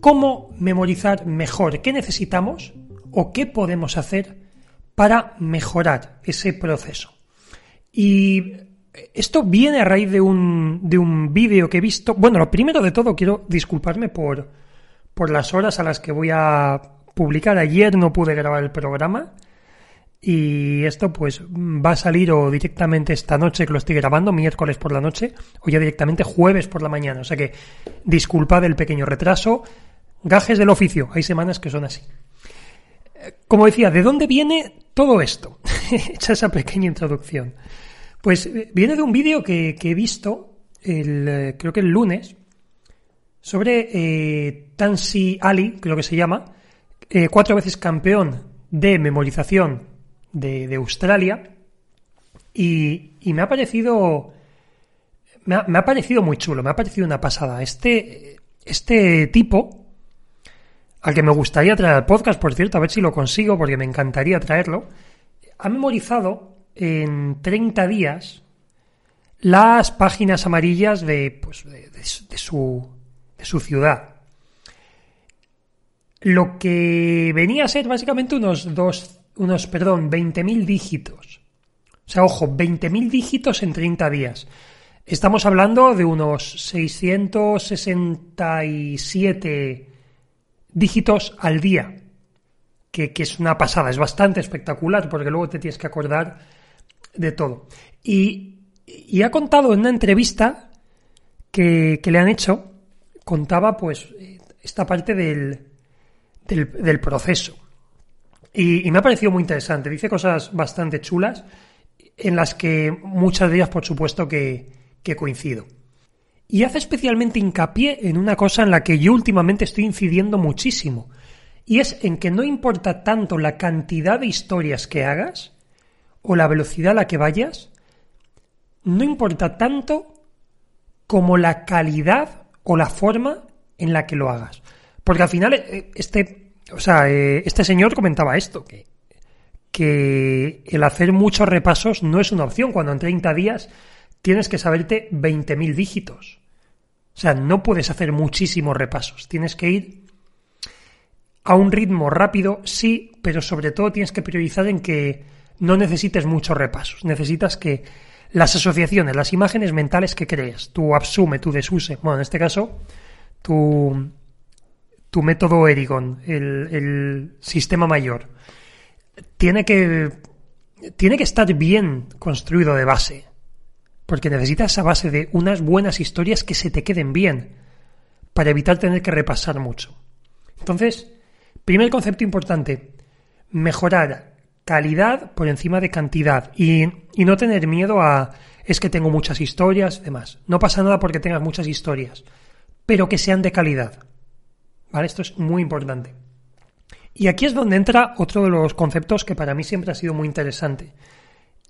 cómo memorizar mejor, qué necesitamos o qué podemos hacer para mejorar ese proceso. Y esto viene a raíz de un, de un vídeo que he visto. Bueno, lo primero de todo quiero disculparme por, por las horas a las que voy a publicar. Ayer no pude grabar el programa. Y esto pues va a salir o directamente esta noche que lo estoy grabando, miércoles por la noche, o ya directamente jueves por la mañana. O sea que disculpad el pequeño retraso. Gajes del oficio, hay semanas que son así. Como decía, ¿de dónde viene todo esto? Hecha esa pequeña introducción. Pues eh, viene de un vídeo que, he visto, el, eh, creo que el lunes, sobre eh, Tansi Ali, creo que se llama, eh, cuatro veces campeón de memorización de, Australia, y, me ha parecido me ha, me ha, parecido muy chulo, me ha parecido una pasada. Este, este tipo, al que me gustaría traer al podcast, por cierto, a ver si lo consigo, porque me encantaría traerlo, ha memorizado en 30 días las páginas amarillas de, pues, de, su, de su ciudad. Lo que venía a ser básicamente unos dos, unos, perdón, 20.000 dígitos. O sea, ojo, 20.000 dígitos en 30 días. Estamos hablando de unos 667 dígitos al día, que, es una pasada, es bastante espectacular porque luego te tienes que acordar de todo. Y, ha contado en una entrevista que, le han hecho, contaba pues esta parte del, del, proceso. Y, me ha parecido muy interesante. Dice cosas bastante chulas en las que muchas de ellas, por supuesto, que, que coincido. Y hace especialmente hincapié en una cosa en la que yo últimamente estoy incidiendo muchísimo, y es en que no importa tanto la cantidad de historias que hagas o la velocidad a la que vayas, no importa tanto como la calidad o la forma en la que lo hagas. Porque al final, eh, este, o sea, eh, este señor comentaba esto, que, que el hacer muchos repasos no es una opción cuando en 30 días tienes que saberte 20.000 dígitos. O sea, no puedes hacer muchísimos repasos. Tienes que ir a un ritmo rápido, sí, pero sobre todo tienes que priorizar en que no necesites muchos repasos. Necesitas que las asociaciones, las imágenes mentales que crees, tu absume, tu desuse, bueno, en este caso, tu, tu método Erigon, el, el sistema mayor, tiene que, tiene que estar bien construido de base porque necesitas esa base de unas buenas historias que se te queden bien, para evitar tener que repasar mucho. Entonces, primer concepto importante, mejorar calidad por encima de cantidad y, y no tener miedo a es que tengo muchas historias, demás. No pasa nada porque tengas muchas historias, pero que sean de calidad. ¿Vale? Esto es muy importante. Y aquí es donde entra otro de los conceptos que para mí siempre ha sido muy interesante,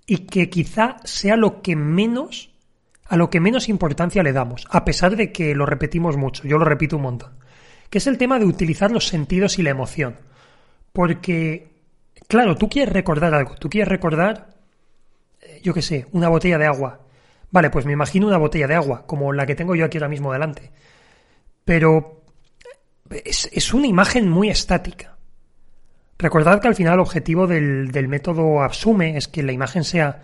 y que quizá sea lo que menos, a lo que menos importancia le damos, a pesar de que lo repetimos mucho, yo lo repito un montón, que es el tema de utilizar los sentidos y la emoción. Porque, claro, tú quieres recordar algo, tú quieres recordar, eh, yo qué sé, una botella de agua. Vale, pues me imagino una botella de agua, como la que tengo yo aquí ahora mismo delante. Pero es, es una imagen muy estática. Recordad que al final el objetivo del, del método Absume es que la imagen sea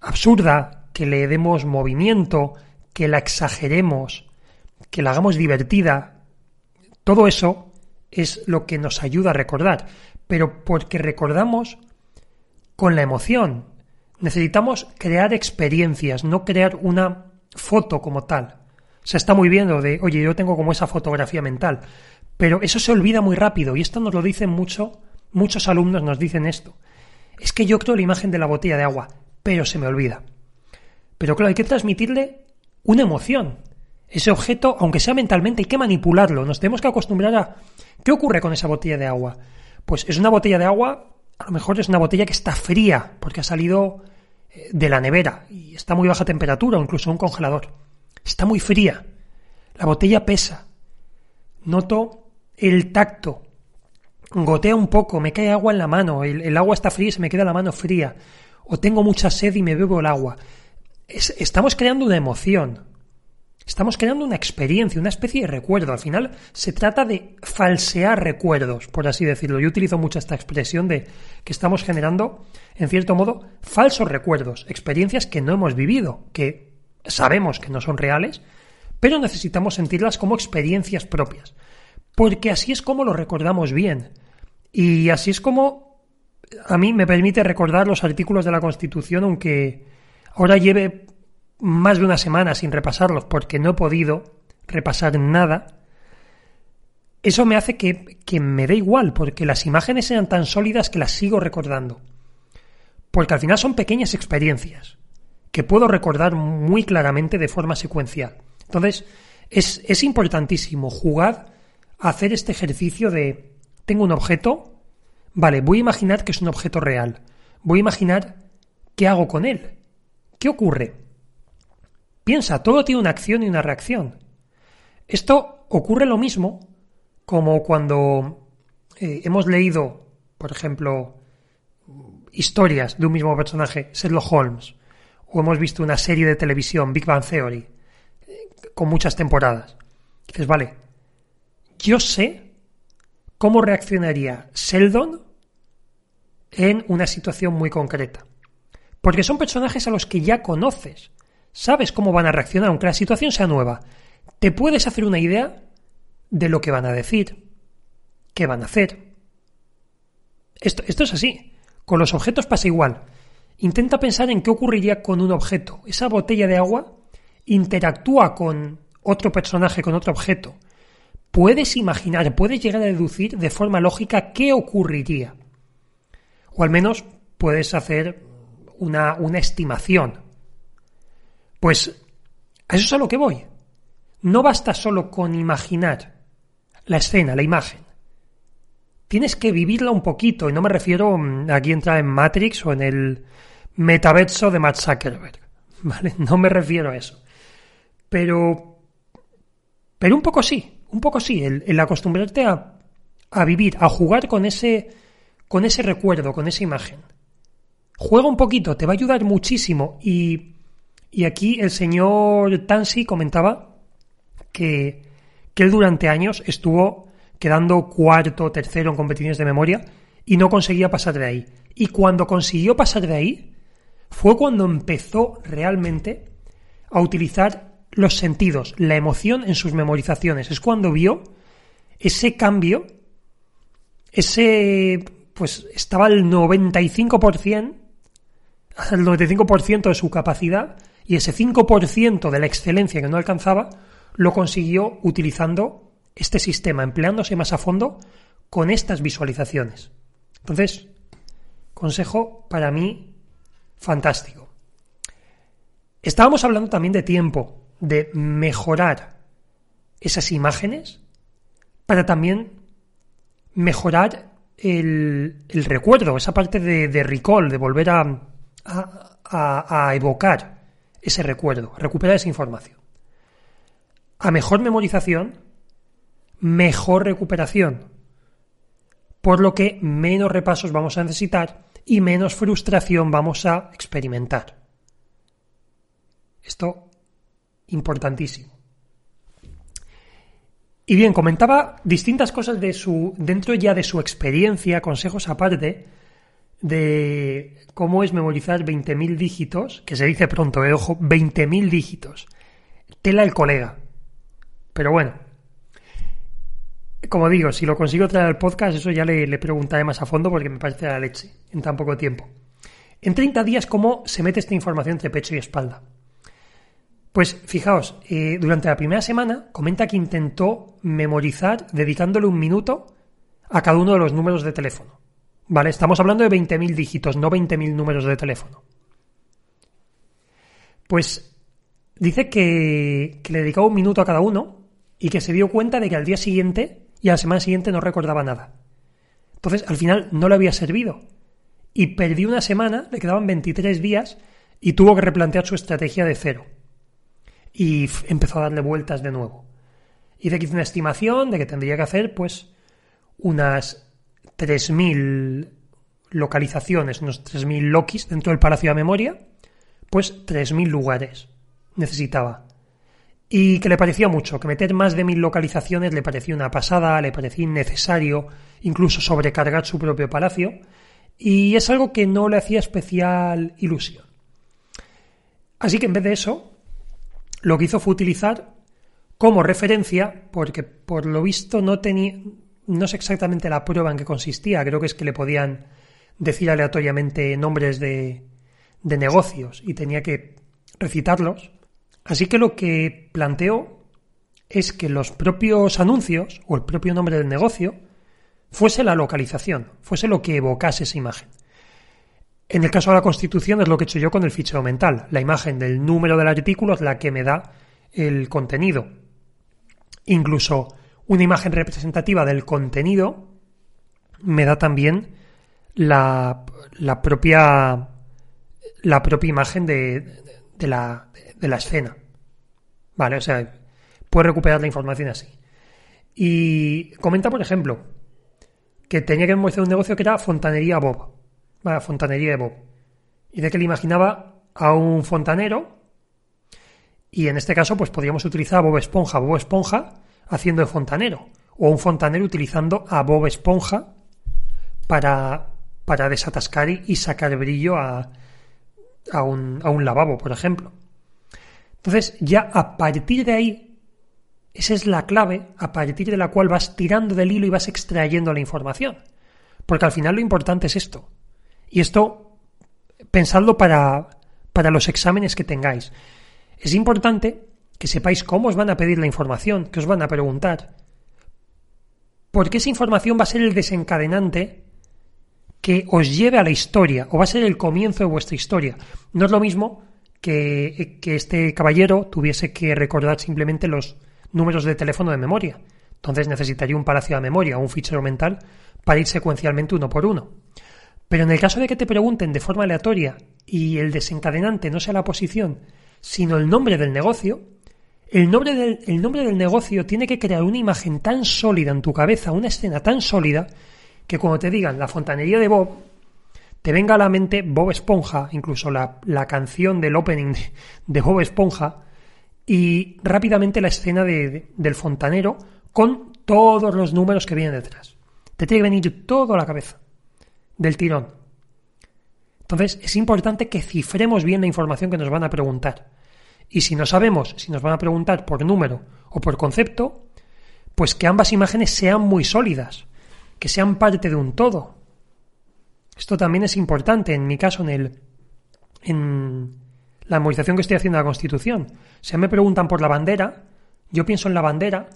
absurda, que le demos movimiento, que la exageremos, que la hagamos divertida. Todo eso es lo que nos ayuda a recordar, pero porque recordamos con la emoción. Necesitamos crear experiencias, no crear una foto como tal. Se está muy bien de, oye, yo tengo como esa fotografía mental, pero eso se olvida muy rápido y esto nos lo dicen mucho Muchos alumnos nos dicen esto. Es que yo creo la imagen de la botella de agua, pero se me olvida. Pero claro, hay que transmitirle una emoción. Ese objeto, aunque sea mentalmente, hay que manipularlo. Nos tenemos que acostumbrar a... ¿Qué ocurre con esa botella de agua? Pues es una botella de agua, a lo mejor es una botella que está fría, porque ha salido eh, de la nevera y está muy baja temperatura, o incluso un congelador. Está muy fría. La botella pesa. Noto el tacto. Gotea un poco, me cae agua en la mano, el, agua está fría y se me queda la mano fría. O tengo mucha sed y me bebo el agua. estamos creando una emoción. Estamos creando una experiencia, una especie de recuerdo. Al final se trata de falsear recuerdos, por así decirlo. Yo utilizo mucho esta expresión de que estamos generando, en cierto modo, falsos recuerdos, experiencias que no hemos vivido, que sabemos que no son reales, pero necesitamos sentirlas como experiencias propias. Porque así es como lo recordamos bien. Y así es como a mí me permite recordar los artículos de la Constitución, aunque ahora lleve más de una semana sin repasarlos porque no he podido repasar nada, eso me hace que, que, me dé igual, porque las imágenes sean tan sólidas que las sigo recordando. Porque al final son pequeñas experiencias que puedo recordar muy claramente de forma secuencial. Entonces, es, es importantísimo jugar a hacer este ejercicio de tengo un objeto, vale, voy a imaginar que es un objeto real. Voy a imaginar qué hago con él. ¿Qué ocurre? Piensa, todo tiene una acción y una reacción. Esto ocurre lo mismo como cuando eh, hemos leído, por ejemplo, historias de un mismo personaje, Sherlock Holmes, o hemos visto una serie de televisión, Big Bang Theory, con muchas temporadas. Dices, vale, yo sé cómo reaccionaría Sheldon en una situación muy concreta. Porque son personajes a los que ya conoces sabes cómo van a reaccionar, aunque la situación sea nueva. Te puedes hacer una idea de lo que van a decir, qué van a hacer. Esto, esto es así. Con los objetos pasa igual. Intenta pensar en qué ocurriría con un objeto. Esa botella de agua interactúa con otro personaje, con otro objeto. Puedes imaginar, puedes llegar a deducir de forma lógica qué ocurriría. O al menos puedes hacer una, estimación pues a eso es a lo que voy. No basta solo con imaginar la escena, la imagen. Tienes que vivirla un poquito, y no me refiero mm, aquí entrar en Matrix o en el metaverso de Matt Zuckerberg. ¿Vale? No me refiero a eso. Pero. Pero un poco sí, un poco sí, el, acostumbrarte a, a vivir, a jugar con ese, con ese recuerdo, con esa imagen. Juega un poquito, te va a ayudar muchísimo y y aquí el señor Tansi comentaba que, él durante años estuvo quedando cuarto, tercero en competiciones de memoria y no conseguía pasar de ahí. Y cuando consiguió pasar de ahí, fue cuando empezó realmente a utilizar los sentidos, la emoción en sus memorizaciones. Es cuando vio ese cambio, ese, pues estaba al 95%, al 95% de su capacidad y ese 5% de la excelencia que no alcanzaba lo consiguió utilizando este sistema, empleándose más a fondo con estas visualizaciones. Entonces, consejo para mí fantástico. Estábamos hablando también de tiempo, de mejorar esas imágenes para también mejorar el, recuerdo, esa parte de, recall, de volver a, a evocar ese recuerdo, recuperar esa información. A mejor memorización, mejor recuperación. Por lo que menos repasos vamos a necesitar y menos frustración vamos a experimentar. Esto importantísimo. Y bien, comentaba distintas cosas de su dentro ya de su experiencia, consejos aparte, de cómo es memorizar 20.000 dígitos, que se dice pronto, eh, ojo, 20.000 dígitos. Tela el colega. Pero bueno, como digo, si lo consigo traer al podcast, eso ya le, preguntaré más a fondo porque me parece la leche en tan poco tiempo. En 30 días, ¿cómo se mete esta información entre pecho y espalda? Pues fijaos, eh, durante la primera semana comenta que intentó memorizar dedicándole un minuto a cada uno de los números de teléfono. ¿Vale? Estamos hablando de 20.000 dígitos, no 20.000 números de teléfono. Pues dice que, le dedicaba un minuto a cada uno y que se dio cuenta de que al día siguiente y a la semana siguiente no recordaba nada. Entonces, al final no le había servido. Y perdió una semana, le quedaban 23 días y tuvo que replantear su estrategia de cero. Y empezó a darle vueltas de nuevo. Y de que hizo una estimación de que tendría que hacer, pues, unas 3.000 localizaciones, unos 3.000 lokis dentro del Palacio de Memoria, pues 3.000 lugares necesitaba. Y que le parecía mucho, que meter más de mil localizaciones le parecía una pasada, le parecía innecesario, incluso sobrecargar su propio palacio, y es algo que no le hacía especial ilusión. Así que en vez de eso, lo que hizo fue utilizar como referencia, porque por lo visto no tenía, no sé exactamente la prueba en qué consistía, creo que es que le podían decir aleatoriamente nombres de, de negocios y tenía que recitarlos. Así que lo que planteo es que los propios anuncios o el propio nombre del negocio fuese la localización, fuese lo que evocase esa imagen. En el caso de la constitución es lo que he hecho yo con el fichero mental. La imagen del número del artículo es la que me da el contenido. Incluso una imagen representativa del contenido me da también la, propia imagen de, la, escena. Vale, o sea, puedes recuperar la información así. Y comenta, por ejemplo, que tenía que memorizar un negocio que era Fontanería Bob. Vale, Fontanería de Bob. Y de que le imaginaba a un fontanero. Y en este caso, pues podríamos utilizar a Bob Esponja, Bob Esponja haciendo de fontanero. O un fontanero utilizando a Bob Esponja para, para desatascar y sacar brillo a, a un, a un lavabo, por ejemplo. Entonces, ya a partir de ahí, esa es la clave a partir de la cual vas tirando del hilo y vas extrayendo la información. Porque al final lo importante es esto. Y esto, pensadlo para, para los exámenes que tengáis. Es importante que sepáis cómo os van a pedir la información, que os van a preguntar. Porque esa información va a ser el desencadenante que os lleve a la historia o va a ser el comienzo de vuestra historia. No es lo mismo que, que este caballero tuviese que recordar simplemente los números de teléfono de memoria. Entonces necesitaría un palacio de memoria un fichero mental para ir secuencialmente uno por uno. Pero en el caso de que te pregunten de forma aleatoria y el desencadenante no sea la posición, sino el nombre del negocio, el nombre del, el nombre del negocio tiene que crear una imagen tan sólida en tu cabeza, una escena tan sólida, que cuando te digan la fontanería de Bob, te venga a la mente Bob Esponja, incluso la, canción del opening de, Bob Esponja, y rápidamente la escena del fontanero con todos los números que vienen detrás. Te tiene que venir todo a la cabeza, del tirón. Entonces es importante que cifremos bien la información que nos van a preguntar. Y si no sabemos si nos van a preguntar por número o por concepto, pues que ambas imágenes sean muy sólidas que sean parte de un todo. Esto también es importante en mi caso en el en la memorización que estoy haciendo de la Constitución. Si me preguntan por la bandera, yo pienso en la bandera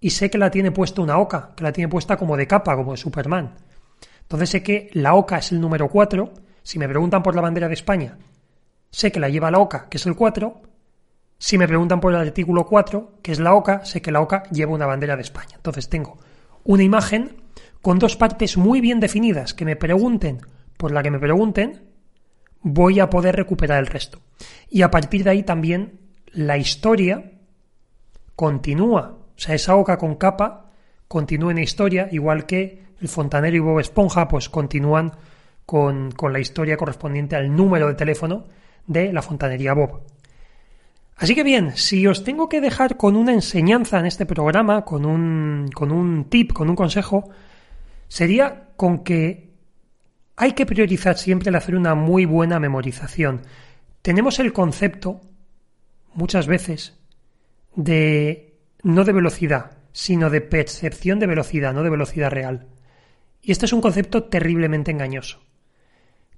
y sé que la tiene puesta una oca, que la tiene puesta como de capa, como de Superman. Entonces sé que la oca es el número 4. Si me preguntan por la bandera de España, sé que la lleva la oca, que es el 4. Si me preguntan por el artículo 4, que es la oca, sé que la oca lleva una bandera de España. Entonces tengo una imagen con dos partes muy bien definidas que me pregunten por la que me pregunten, voy a poder recuperar el resto. Y a partir de ahí también la historia continúa. O sea, esa oca con capa continúa en la historia, igual que el fontanero y Bob Esponja, pues continúan con, con la historia correspondiente al número de teléfono de la fontanería Bob. Así que bien, si os tengo que dejar con una enseñanza en este programa, con un, con un tip, con un consejo, sería con que hay que priorizar siempre el hacer una muy buena memorización. Tenemos el concepto, muchas veces, de no de velocidad, sino de percepción de velocidad, no de velocidad real. Y este es un concepto terriblemente engañoso.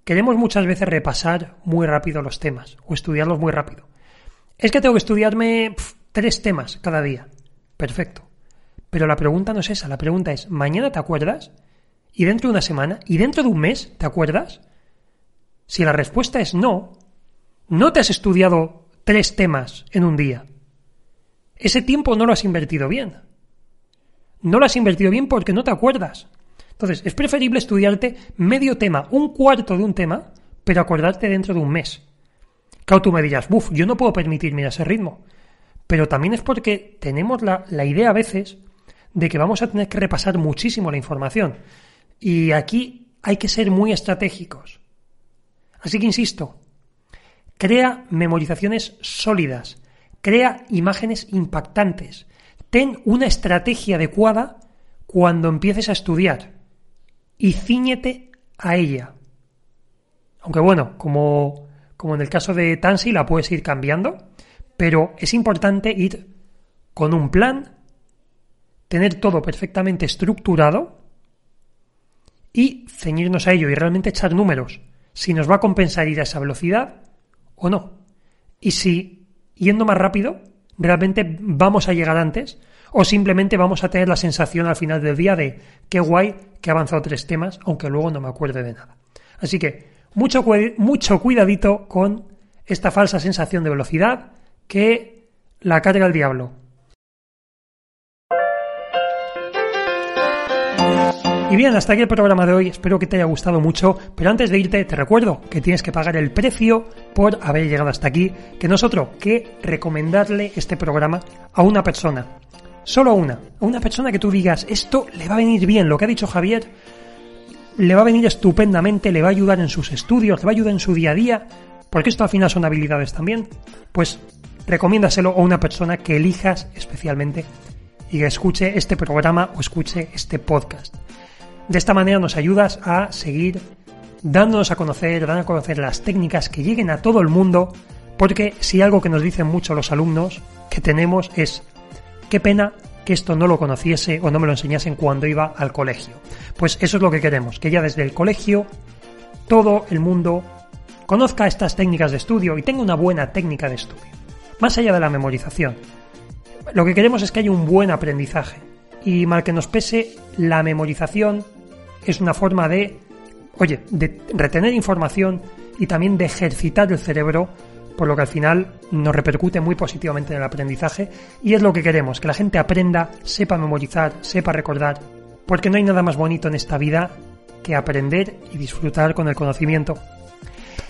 Queremos muchas veces repasar muy rápido los temas o estudiarlos muy rápido. Es que tengo que estudiarme tres temas cada día. Perfecto. Pero la pregunta no es esa, la pregunta es, ¿mañana te acuerdas? ¿Y dentro de una semana? ¿Y dentro de un mes te acuerdas? Si la respuesta es no, no te has estudiado tres temas en un día. Ese tiempo no lo has invertido bien. No lo has invertido bien porque no te acuerdas. Entonces, es preferible estudiarte medio tema, un cuarto de un tema, pero acordarte dentro de un mes. Claro, tú me dirás, buf, yo no puedo permitirme ese ritmo. Pero también es porque tenemos la, la idea a veces de que vamos a tener que repasar muchísimo la información. Y aquí hay que ser muy estratégicos. Así que insisto, crea memorizaciones sólidas, crea imágenes impactantes, ten una estrategia adecuada cuando empieces a estudiar y ciñete a ella. Aunque bueno, como, como en el caso de Tansi la puedes ir cambiando, pero es importante ir con un plan, tener todo perfectamente estructurado y ceñirnos a ello y realmente echar números. Si nos va a compensar ir a esa velocidad o no. Y si yendo más rápido, realmente vamos a llegar antes o simplemente vamos a tener la sensación al final del día de qué guay que he avanzado tres temas, aunque luego no me acuerde de nada. Así que mucho, mucho cuidadito con esta falsa sensación de velocidad que la carga el diablo. Y bien, hasta aquí el programa de hoy. Espero que te haya gustado mucho. Pero antes de irte, te recuerdo que tienes que pagar el precio por haber llegado hasta aquí. Que nosotros que recomendarle este programa a una persona. Solo a una. A una persona que tú digas, esto le va a venir bien. Lo que ha dicho Javier le va a venir estupendamente, le va a ayudar en sus estudios, le va a ayudar en su día a día. Porque esto al final son habilidades también. Pues recomiéndaselo a una persona que elijas especialmente y que escuche este programa o escuche este podcast. De esta manera nos ayudas a seguir dándonos a conocer, dando a conocer las técnicas que lleguen a todo el mundo, porque si algo que nos dicen mucho los alumnos que tenemos es qué pena que esto no lo conociese o no me lo enseñasen cuando iba al colegio. Pues eso es lo que queremos, que ya desde el colegio todo el mundo conozca estas técnicas de estudio y tenga una buena técnica de estudio. Más allá de la memorización. Lo que queremos es que haya un buen aprendizaje. Y mal que nos pese, la memorización es una forma de, oye, de retener información y también de ejercitar el cerebro, por lo que al final nos repercute muy positivamente en el aprendizaje y es lo que queremos, que la gente aprenda, sepa memorizar, sepa recordar, porque no hay nada más bonito en esta vida que aprender y disfrutar con el conocimiento.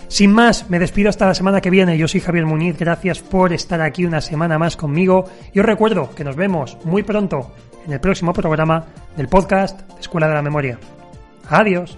Sin más, me despido hasta la semana que viene. Yo soy Javier Muñiz, gracias por estar aquí una semana más conmigo y os recuerdo que nos vemos muy pronto en el próximo programa del podcast Escuela de la Memoria. Adiós.